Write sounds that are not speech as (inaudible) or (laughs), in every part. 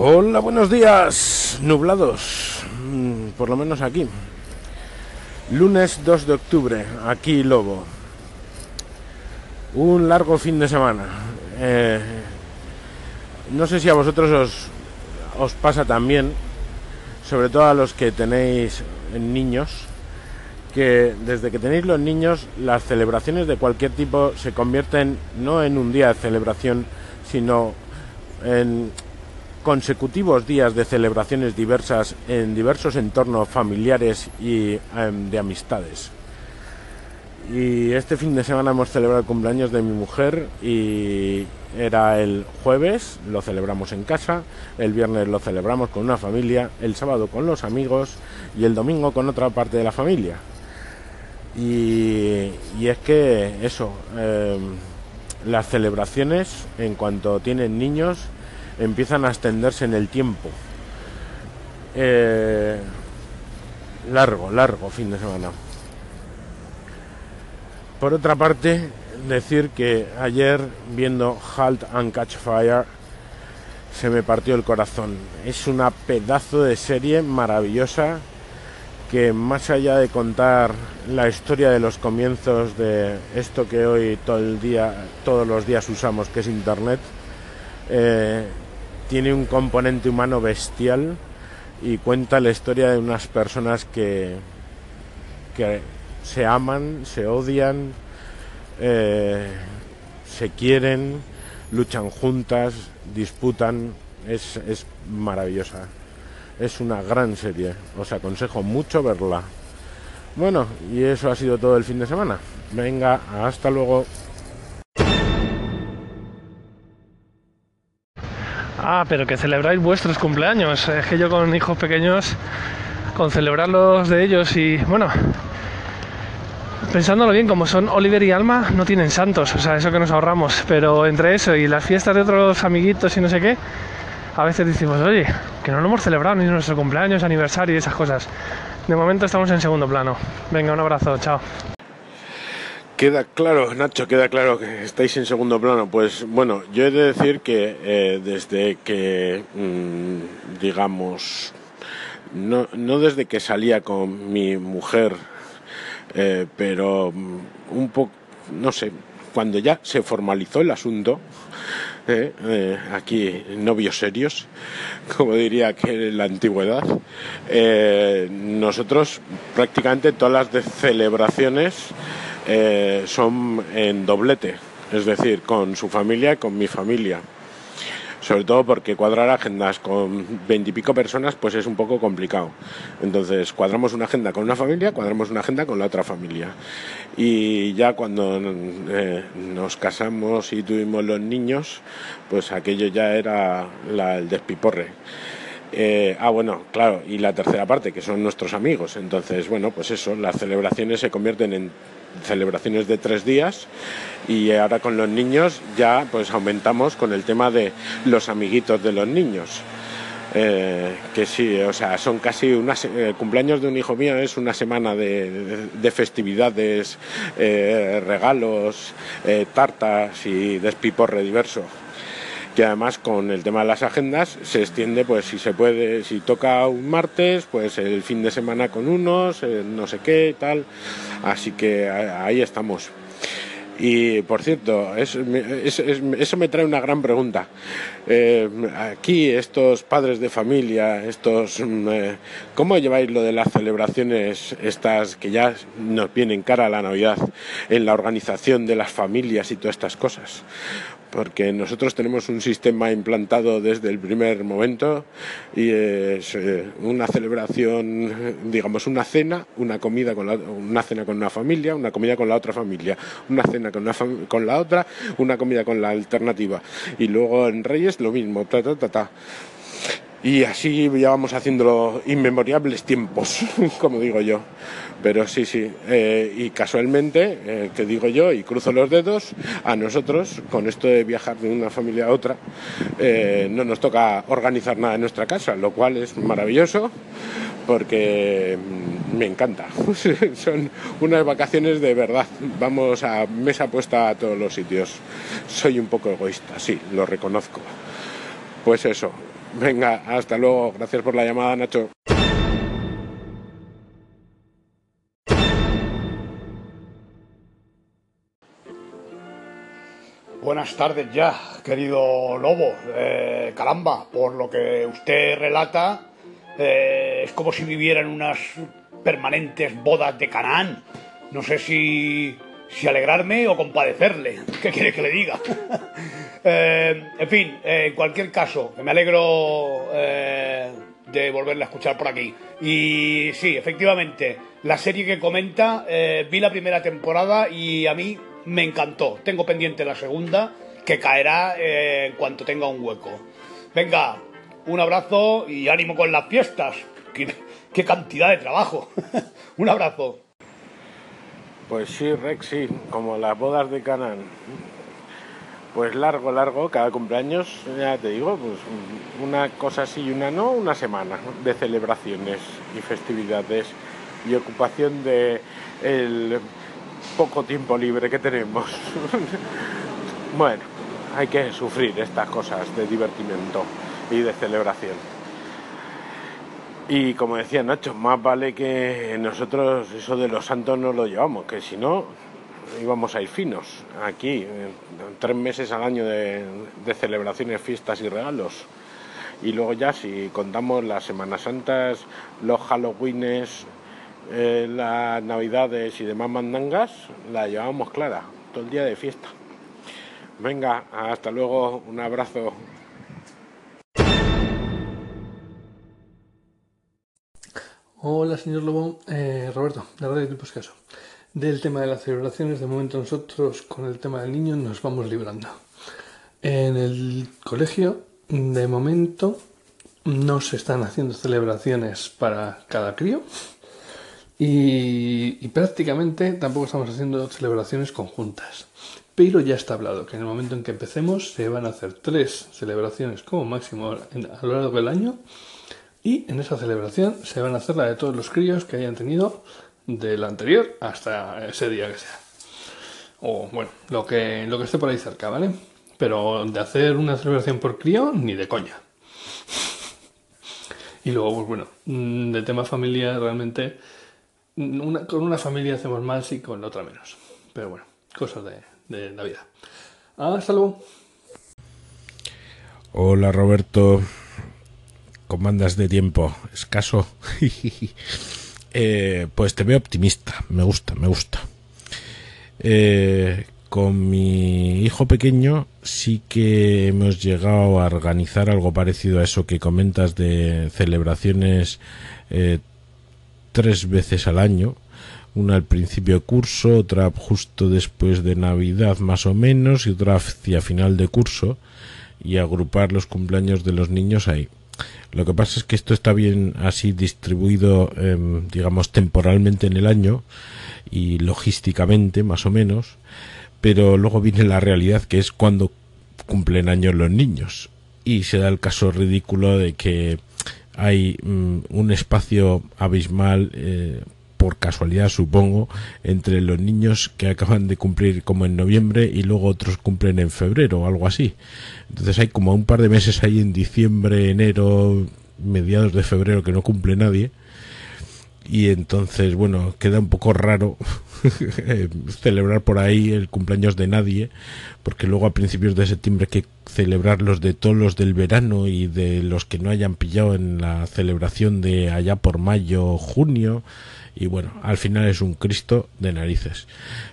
Hola, buenos días. Nublados, mm, por lo menos aquí. Lunes 2 de octubre, aquí Lobo. Un largo fin de semana. Eh, no sé si a vosotros os, os pasa también, sobre todo a los que tenéis niños, que desde que tenéis los niños las celebraciones de cualquier tipo se convierten no en un día de celebración, sino en consecutivos días de celebraciones diversas en diversos entornos familiares y em, de amistades. Y este fin de semana hemos celebrado el cumpleaños de mi mujer y era el jueves, lo celebramos en casa, el viernes lo celebramos con una familia, el sábado con los amigos y el domingo con otra parte de la familia. Y, es que eso, em, las celebraciones en cuanto tienen niños empiezan a extenderse en el tiempo. Eh, largo, largo fin de semana. Por otra parte, decir que ayer viendo Halt and Catch Fire se me partió el corazón. Es una pedazo de serie maravillosa que más allá de contar la historia de los comienzos de esto que hoy todo el día, todos los días usamos, que es Internet, eh, tiene un componente humano bestial y cuenta la historia de unas personas que, que se aman, se odian, eh, se quieren, luchan juntas, disputan. Es, es maravillosa. Es una gran serie. Os aconsejo mucho verla. Bueno, y eso ha sido todo el fin de semana. Venga, hasta luego. Ah, pero que celebráis vuestros cumpleaños. Es que yo con hijos pequeños, con celebrarlos de ellos y bueno, pensándolo bien, como son Oliver y Alma, no tienen santos, o sea, eso que nos ahorramos. Pero entre eso y las fiestas de otros amiguitos y no sé qué, a veces decimos, oye, que no lo hemos celebrado ni nuestro cumpleaños, aniversario y esas cosas. De momento estamos en segundo plano. Venga, un abrazo, chao. Queda claro, Nacho, queda claro que estáis en segundo plano. Pues bueno, yo he de decir que eh, desde que, mm, digamos, no, no, desde que salía con mi mujer, eh, pero mm, un poco, no sé, cuando ya se formalizó el asunto, eh, aquí novios serios, (laughs) como diría que en la antigüedad, nosotros prácticamente todas las celebraciones eh, son en doblete, es decir, con su familia y con mi familia. Sobre todo porque cuadrar agendas con veintipico personas pues es un poco complicado. Entonces cuadramos una agenda con una familia, cuadramos una agenda con la otra familia. Y ya cuando eh, nos casamos y tuvimos los niños, pues aquello ya era el despiporre. Eh, ah, bueno, claro, y la tercera parte, que son nuestros amigos. Entonces, bueno, pues eso, las celebraciones se convierten en celebraciones de tres días y ahora con los niños ya pues aumentamos con el tema de los amiguitos de los niños. Eh, que sí, o sea, son casi unas eh, cumpleaños de un hijo mío es una semana de, festividades, eh, regalos, tartas y despiporre diverso que además con el tema de las agendas se extiende, pues si se puede, si toca un martes, pues el fin de semana con unos, eh, no sé qué, tal. Así que ahí estamos. Y por cierto, eso, me trae una gran pregunta. Eh, aquí, estos padres de familia, estos, mm, eh, ¿cómo lleváis lo de las celebraciones estas que ya nos vienen cara la Navidad en la organización de las familias y todas estas cosas? Porque nosotros tenemos un sistema implantado desde el primer momento y es eh, una celebración, digamos, una cena, una comida con la, una cena con una familia, una comida con la otra familia, una cena con, una con la otra, una comida con la alternativa y luego en Reyes lo mismo, ta ta ta ta. Y así ya vamos haciéndolo inmemorables tiempos, (laughs) como digo yo. Pero sí, sí. Eh, y casualmente, eh, que digo yo, y cruzo los dedos, a nosotros, con esto de viajar de una familia a otra, eh, no nos toca organizar nada en nuestra casa, lo cual es maravilloso porque mm, me encanta. (laughs) Son unas vacaciones de verdad. Vamos a mesa puesta a todos los sitios. Soy un poco egoísta, sí, lo reconozco. Pues eso, Venga, hasta luego. Gracias por la llamada, Nacho. Buenas tardes ya, querido Lobo. Eh, caramba, por lo que usted relata, eh, es como si viviera en unas permanentes bodas de Canaán. No sé si, si alegrarme o compadecerle. ¿Qué quiere que le diga? (laughs) Eh, en fin, en cualquier caso, me alegro de volverle a escuchar por aquí. Y sí, efectivamente, la serie que comenta, vi la primera temporada y a mí me encantó. Tengo pendiente la segunda, que caerá eh, en cuanto tenga un hueco. Venga, un abrazo y ánimo con las fiestas. (laughs) Qué, cantidad de trabajo. (laughs) un abrazo. Pues sí, Rex, sí, como las bodas de Canán. Pues largo, largo, cada cumpleaños, ya te digo, pues una cosa sí y una no, una semana de celebraciones y festividades y ocupación de el poco tiempo libre que tenemos. (laughs) bueno, hay que sufrir estas cosas de divertimiento y de celebración. Y como decía Nacho, más vale que nosotros eso de los santos no lo llevamos, que si no íbamos a ir finos aquí, tres meses al año de, de celebraciones, fiestas y regalos. Y luego ya si contamos las Semanas Santas, los Halloweenes, eh, las navidades y demás mandangas la llevamos clara, todo el día de fiesta. Venga, hasta luego, un abrazo. Hola, señor Lobo. Eh, Roberto, de Radio Tipos Caso. Del tema de las celebraciones, de momento nosotros con el tema del niño nos vamos librando. En el colegio, de momento, no se están haciendo celebraciones para cada crío, y, prácticamente tampoco estamos haciendo celebraciones conjuntas. Pero ya está hablado que en el momento en que empecemos se van a hacer tres celebraciones como máximo a lo largo del año. Y en esa celebración se van a hacer la de todos los críos que hayan tenido del anterior hasta ese día que sea. O bueno, lo que, lo que esté por ahí cerca, ¿vale? Pero de hacer una celebración por crío, ni de coña. Y luego, pues bueno, mm, de tema familia, realmente con una familia hacemos más y con la otra menos. Pero bueno, cosas de, la vida. Hasta luego. Hola Roberto, ¿cómo de tiempo? Escaso. (laughs) eh, pues te veo optimista, me gusta, me gusta. Eh, con mi hijo pequeño sí que hemos llegado a organizar algo parecido a eso que comentas de celebraciones eh, tres veces al año, una al principio de curso, otra justo después de Navidad más o menos y otra hacia final de curso y agrupar los cumpleaños de los niños ahí. Lo que pasa es que esto está bien así distribuido, em, digamos, temporalmente en el año y logísticamente, más o menos, pero luego viene la realidad que es cuando cumplen años los niños. Y se da el caso ridículo de que hay mm, un espacio abismal eh, por casualidad supongo entre los niños que acaban de cumplir como en noviembre y luego otros cumplen en febrero o algo así. Entonces hay como un par de meses ahí en diciembre enero mediados de febrero que no cumple nadie. Y entonces bueno queda un poco raro (laughs) celebrar por ahí el cumpleaños de nadie porque luego a principios de septiembre hay que celebrar los de todos los del verano y de los que no hayan pillado en la celebración de allá por mayo junio y bueno al final es un cristo de narices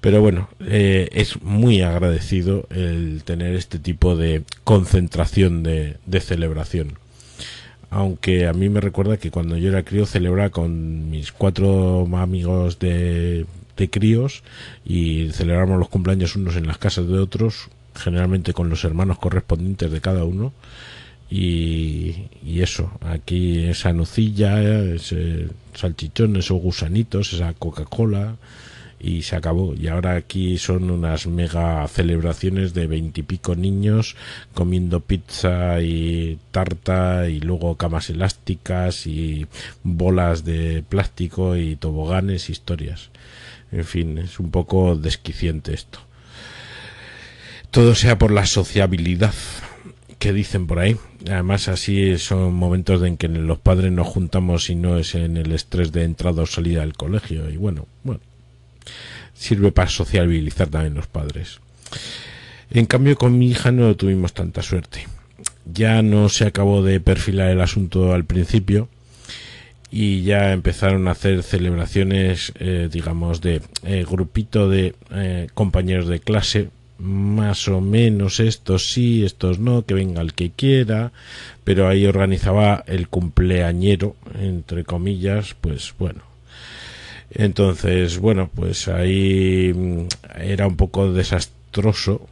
pero bueno eh, es muy agradecido el tener este tipo de concentración de, celebración aunque a mí me recuerda que cuando yo era crío celebraba con mis cuatro amigos de, de críos y celebramos los cumpleaños unos en las casas de otros, generalmente con los hermanos correspondientes de cada uno. Y, y eso, aquí esa nocilla, ese salchichón, esos gusanitos, esa Coca-Cola, y se acabó. Y ahora aquí son unas mega celebraciones de veintipico niños comiendo pizza y tarta y luego camas elásticas y bolas de plástico y toboganes, historias. En fin, es un poco desquiciente esto. Todo sea por la sociabilidad que dicen por ahí. Además, así son momentos en que los padres nos juntamos y no es en el estrés de entrada o salida del colegio. Y bueno, bueno, sirve para sociabilizar también los padres. En cambio, con mi hija no tuvimos tanta suerte. Ya no se acabó de perfilar el asunto al principio y ya empezaron a hacer celebraciones, eh, digamos, de eh, grupito de eh, compañeros de clase, más o menos estos sí, estos no, que venga el que quiera, pero ahí organizaba el cumpleañero, entre comillas, pues bueno. Entonces, bueno, pues ahí mm, era un poco desastroso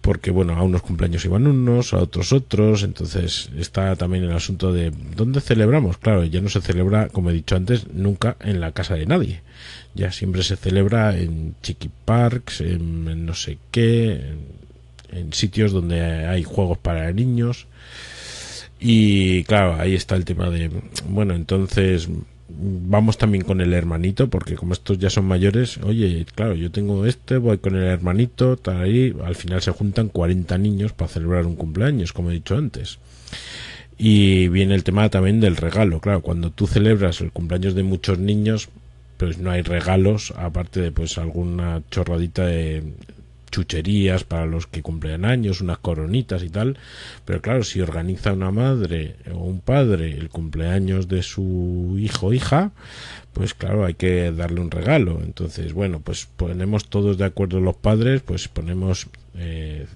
porque bueno, a unos cumpleaños iban unos, a otros otros, entonces está también el asunto de ¿dónde celebramos? Claro, ya no se celebra, como he dicho antes, nunca en la casa de nadie. Ya siempre se celebra en chiqui parks, en, no sé qué, en sitios donde hay juegos para niños. Y claro, ahí está el tema de, bueno, entonces vamos también con el hermanito, porque como estos ya son mayores, oye, claro, yo tengo este, voy con el hermanito, tal ahí, al final se juntan 40 niños para celebrar un cumpleaños, como he dicho antes. Y viene el tema también del regalo, claro, cuando tú celebras el cumpleaños de muchos niños, pues no hay regalos, aparte de pues alguna chorradita de chucherías para los que cumplen años, unas coronitas y tal, pero claro, si organiza una madre o un padre el cumpleaños de su hijo o hija, pues claro, hay que darle un regalo. Entonces, bueno, pues ponemos todos de acuerdo los padres, pues ponemos eh,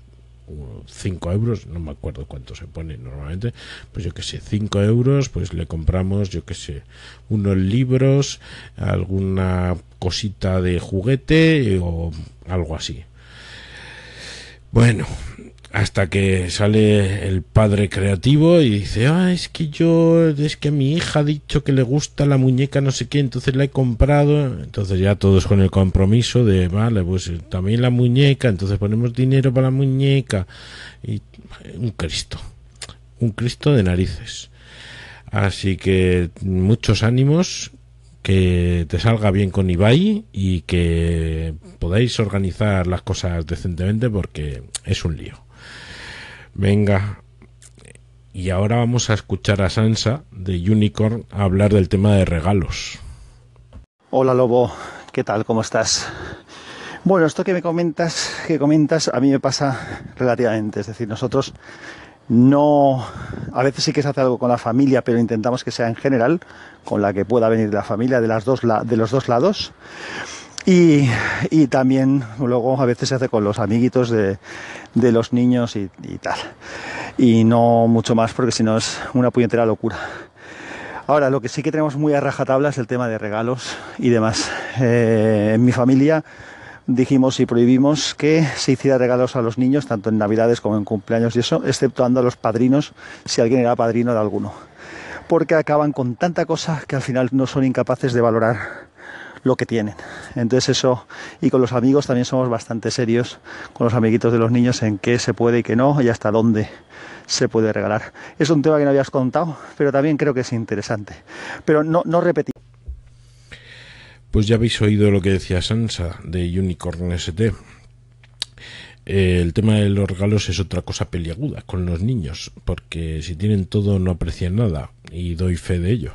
5 euros, no me acuerdo cuánto se pone normalmente, pues yo que sé, 5 euros, pues le compramos, yo que sé, unos libros, alguna cosita de juguete o algo así. Bueno, hasta que sale el padre creativo y dice, ah, es que yo, es que mi hija ha dicho que le gusta la muñeca no sé qué, entonces la he comprado, entonces ya todos con el compromiso de, vale, pues también la muñeca, entonces ponemos dinero para la muñeca y un Cristo, un Cristo de narices. Así que muchos ánimos que te salga bien con Ibai y que podáis organizar las cosas decentemente porque es un lío. Venga, y ahora vamos a escuchar a Sansa de Unicorn hablar del tema de regalos. Hola Lobo, ¿qué tal? ¿Cómo estás? Bueno, esto que me comentas, que comentas, a mí me pasa relativamente. Es decir, nosotros no, a veces sí que se hace algo con la familia, pero intentamos que sea en general, con la que pueda venir la familia de, las dos, de los dos lados. Y, también luego a veces se hace con los amiguitos de, los niños y, tal. Y no mucho más porque si no es una puñetera locura. Ahora, lo que sí que tenemos muy a rajatabla es el tema de regalos y demás. Eh, en mi familia dijimos y prohibimos que se hiciera regalos a los niños, tanto en Navidades como en cumpleaños y eso, exceptuando a los padrinos, si alguien era padrino de alguno. Porque acaban con tanta cosa que al final no son incapaces de valorar lo que tienen. Entonces eso, y con los amigos también somos bastante serios, con los amiguitos de los niños, en qué se puede y qué no, y hasta dónde se puede regalar. Es un tema que no habías contado, pero también creo que es interesante. Pero no, no repetir. Pues ya habéis oído lo que decía Sansa de Unicorn ST. Eh, el tema de los regalos es otra cosa peliaguda con los niños, porque si tienen todo no aprecian nada, y doy fe de ello.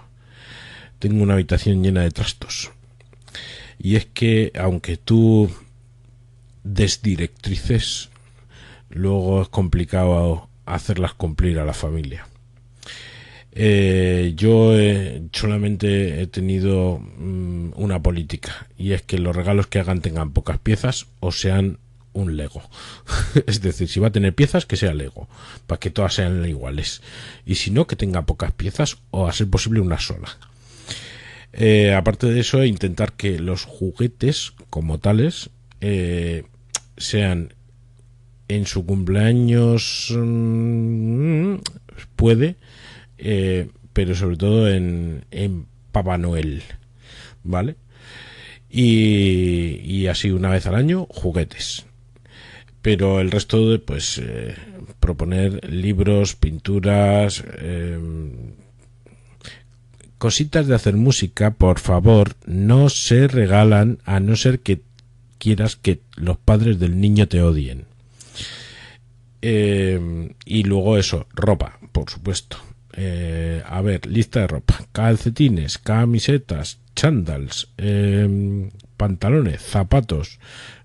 Tengo una habitación llena de trastos. Y es que aunque tú desdirectrices, luego es complicado hacerlas cumplir a la familia. Eh, yo solamente he tenido mm, una política y es que los regalos que hagan tengan pocas piezas o sean un Lego. (laughs) es decir, si va a tener piezas, que sea Lego, para que todas sean iguales. Y si no, que tenga pocas piezas o a ser posible una sola. Eh, aparte de eso, intentar que los juguetes como tales eh, sean en su cumpleaños mm, puede eh, pero sobre todo en, en Papá Noel, ¿vale? Y, así una vez al año juguetes. Pero el resto de, pues, proponer libros, pinturas, cositas de hacer música, por favor, no se regalan a no ser que quieras que los padres del niño te odien. Eh, y luego eso, ropa, por supuesto. Eh, a ver, lista de ropa. Calcetines, camisetas, chandals, eh, pantalones, zapatos.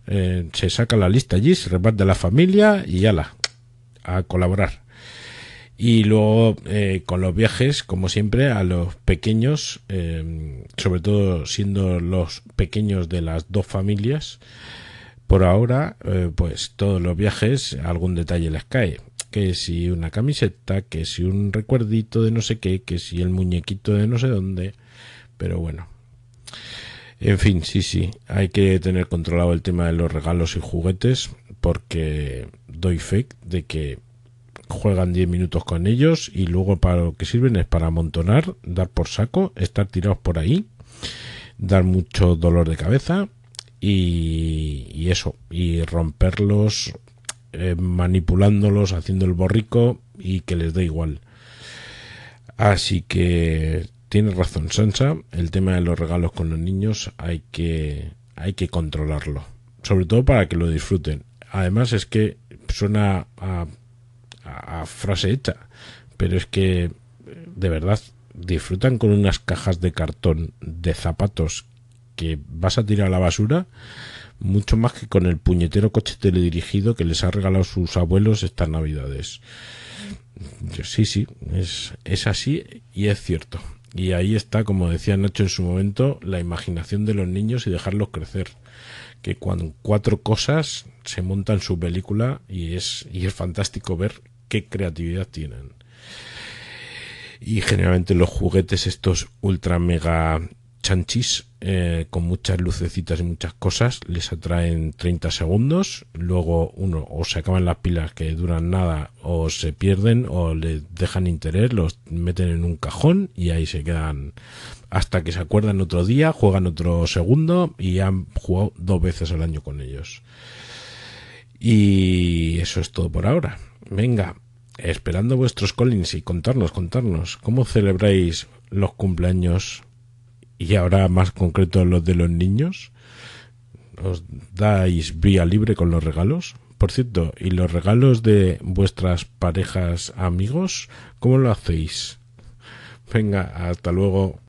Eh, se saca la lista allí, se reparte la familia y la a colaborar. Y luego eh, con los viajes, como siempre, a los pequeños, eh, sobre todo siendo los pequeños de las dos familias, por ahora, eh, pues todos los viajes algún detalle les cae. Que si una camiseta, que si un recuerdito de no sé qué, que si el muñequito de no sé dónde. Pero bueno. En fin, sí, sí, hay que tener controlado el tema de los regalos y juguetes porque doy fe de que juegan 10 minutos con ellos y luego para lo que sirven es para amontonar, dar por saco, estar tirados por ahí, dar mucho dolor de cabeza y, eso, y romperlos eh, manipulándolos, haciendo el borrico y que les dé igual. Así que tiene razón Sansa, el tema de los regalos con los niños hay que hay que controlarlo, sobre todo para que lo disfruten. Además es que suena a a, frase hecha, pero es que de verdad disfrutan con unas cajas de cartón de zapatos que vas a tirar a la basura mucho más que con el puñetero coche teledirigido que les ha regalado sus abuelos estas navidades. Sí, sí, es, es así y es cierto. Y ahí está, como decía Nacho en su momento, la imaginación de los niños y dejarlos crecer. Que cuando cuatro cosas se montan su película y es, y es fantástico ver qué creatividad tienen. Y generalmente los juguetes estos ultra mega chanchis eh, con muchas lucecitas y muchas cosas les atraen 30 segundos luego uno o se acaban las pilas que duran nada o se pierden o les dejan interés los meten en un cajón y ahí se quedan hasta que se acuerdan otro día juegan otro segundo y han jugado dos veces al año con ellos y eso es todo por ahora venga esperando vuestros callings y contarnos contarnos cómo celebráis los cumpleaños y ahora más concreto los de los niños, os dais vía libre con los regalos. Por cierto, ¿y los regalos de vuestras parejas amigos, cómo lo hacéis? Venga, hasta luego.